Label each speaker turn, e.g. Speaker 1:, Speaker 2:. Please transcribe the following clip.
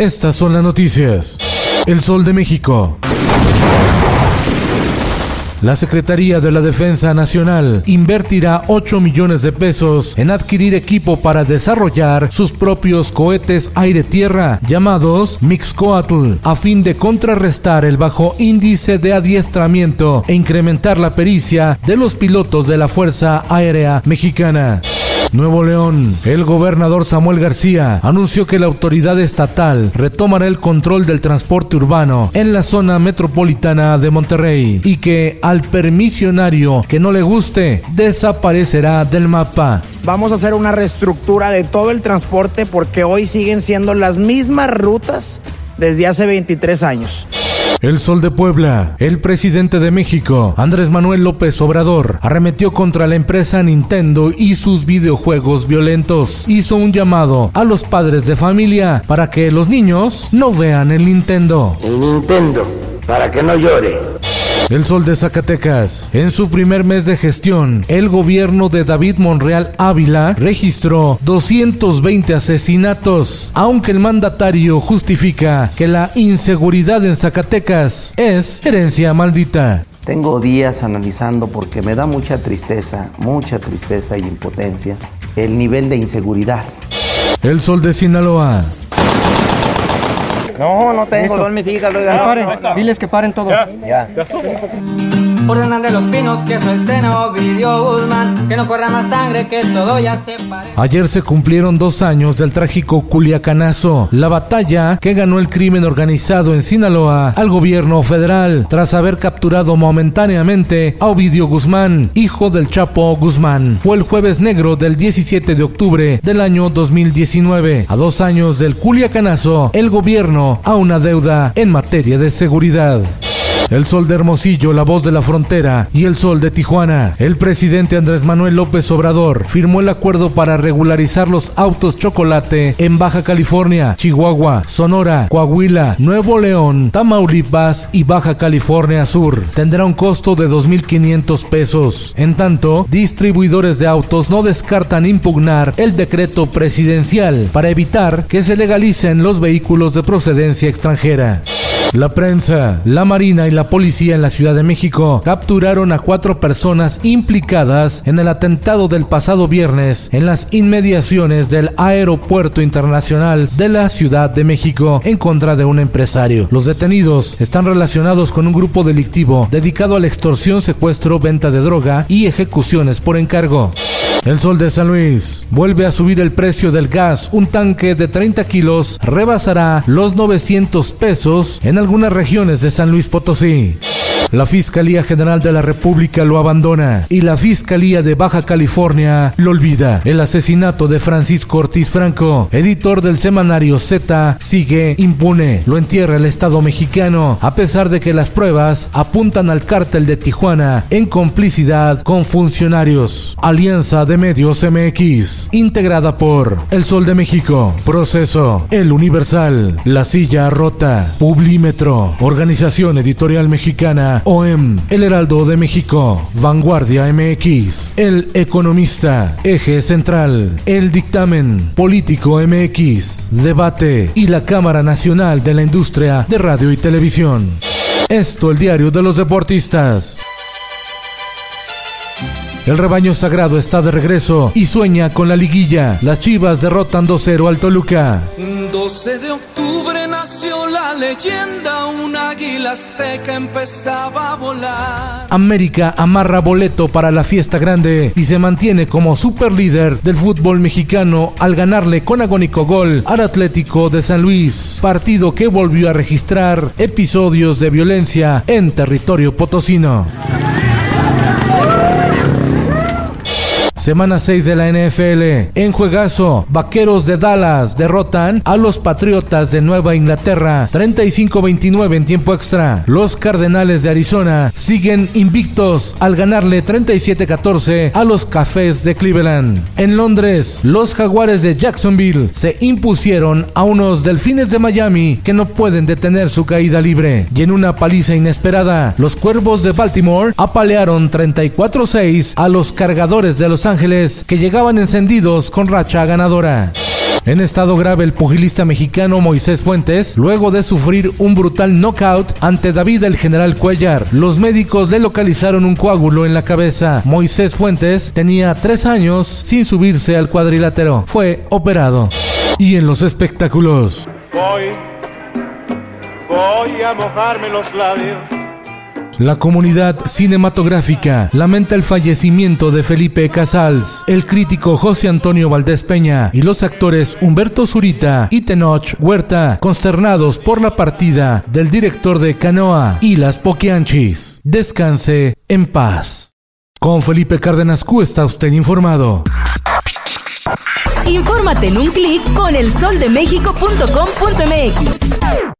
Speaker 1: Estas son las noticias. El Sol de México. La Secretaría de la Defensa Nacional invertirá 8 millones de pesos en adquirir equipo para desarrollar sus propios cohetes aire-tierra llamados Mixcoatl a fin de contrarrestar el bajo índice de adiestramiento e incrementar la pericia de los pilotos de la Fuerza Aérea Mexicana. Nuevo León, el gobernador Samuel García anunció que la autoridad estatal retomará el control del transporte urbano en la zona metropolitana de Monterrey y que al permisionario que no le guste desaparecerá del mapa.
Speaker 2: Vamos a hacer una reestructura de todo el transporte porque hoy siguen siendo las mismas rutas desde hace 23 años.
Speaker 1: El Sol de Puebla, el presidente de México, Andrés Manuel López Obrador, arremetió contra la empresa Nintendo y sus videojuegos violentos. Hizo un llamado a los padres de familia para que los niños no vean el Nintendo.
Speaker 3: El Nintendo, para que no llore.
Speaker 1: El Sol de Zacatecas. En su primer mes de gestión, el gobierno de David Monreal Ávila registró 220 asesinatos, aunque el mandatario justifica que la inseguridad en Zacatecas es herencia maldita.
Speaker 4: Tengo días analizando porque me da mucha tristeza, mucha tristeza y impotencia el nivel de inseguridad.
Speaker 1: El Sol de Sinaloa.
Speaker 2: No, no tengo,
Speaker 5: Listo.
Speaker 2: don mis hijas, oiga.
Speaker 5: paren, diles que paren todo.
Speaker 2: Ya.
Speaker 6: Los pinos que suelten Ovidio Guzmán, que no corra más sangre, que todo ya.
Speaker 1: Ayer se cumplieron dos años del trágico Culiacanazo, la batalla que ganó el crimen organizado en Sinaloa al gobierno federal, tras haber capturado momentáneamente a Ovidio Guzmán, hijo del Chapo Guzmán. Fue el jueves negro del 17 de octubre del año 2019. A dos años del Culiacanazo, el gobierno a una deuda en materia de seguridad. El sol de Hermosillo, la voz de la frontera y el sol de Tijuana. El presidente Andrés Manuel López Obrador firmó el acuerdo para regularizar los autos chocolate en Baja California, Chihuahua, Sonora, Coahuila, Nuevo León, Tamaulipas y Baja California Sur. Tendrá un costo de 2.500 pesos. En tanto, distribuidores de autos no descartan impugnar el decreto presidencial para evitar que se legalicen los vehículos de procedencia extranjera. La prensa, la Marina y la policía en la Ciudad de México capturaron a cuatro personas implicadas en el atentado del pasado viernes en las inmediaciones del Aeropuerto Internacional de la Ciudad de México en contra de un empresario. Los detenidos están relacionados con un grupo delictivo dedicado a la extorsión, secuestro, venta de droga y ejecuciones por encargo. El Sol de San Luis vuelve a subir el precio del gas. Un tanque de 30 kilos rebasará los 900 pesos en algunas regiones de San Luis Potosí. La Fiscalía General de la República lo abandona y la Fiscalía de Baja California lo olvida. El asesinato de Francisco Ortiz Franco, editor del semanario Z, sigue impune. Lo entierra el Estado mexicano a pesar de que las pruebas apuntan al cártel de Tijuana en complicidad con funcionarios. Alianza de Medios MX, integrada por El Sol de México, Proceso, El Universal, La Silla Rota, Publímetro, Organización Editorial Mexicana, OEM, El Heraldo de México, Vanguardia MX, El Economista, Eje Central, El Dictamen, Político MX, Debate y la Cámara Nacional de la Industria de Radio y Televisión. Esto el diario de los deportistas. El rebaño sagrado está de regreso y sueña con la liguilla. Las Chivas derrotan 2-0 al Toluca.
Speaker 7: Un 12 de octubre nació leyenda, un águila azteca empezaba a volar.
Speaker 1: América amarra boleto para la fiesta grande y se mantiene como superlíder del fútbol mexicano al ganarle con agónico gol al Atlético de San Luis, partido que volvió a registrar episodios de violencia en territorio potosino. Semana 6 de la NFL. En juegazo, Vaqueros de Dallas derrotan a los Patriotas de Nueva Inglaterra 35-29 en tiempo extra. Los Cardenales de Arizona siguen invictos al ganarle 37-14 a los Cafés de Cleveland. En Londres, los Jaguares de Jacksonville se impusieron a unos Delfines de Miami que no pueden detener su caída libre. Y en una paliza inesperada, los Cuervos de Baltimore apalearon 34-6 a los Cargadores de Los Ángeles que llegaban encendidos con racha ganadora. En estado grave el pugilista mexicano Moisés Fuentes, luego de sufrir un brutal knockout ante David el General Cuellar, los médicos le localizaron un coágulo en la cabeza. Moisés Fuentes tenía tres años sin subirse al cuadrilátero. Fue operado. Y en los espectáculos.
Speaker 5: Voy, voy a mojarme los labios
Speaker 1: la comunidad cinematográfica lamenta el fallecimiento de Felipe Casals, el crítico José Antonio Valdés Peña y los actores Humberto Zurita y Tenoch Huerta, consternados por la partida del director de Canoa y Las Poquianchis. Descanse en paz. Con Felipe Cárdenas Q está usted informado.
Speaker 8: Infórmate en un clic con elsoldemexico.com.mx.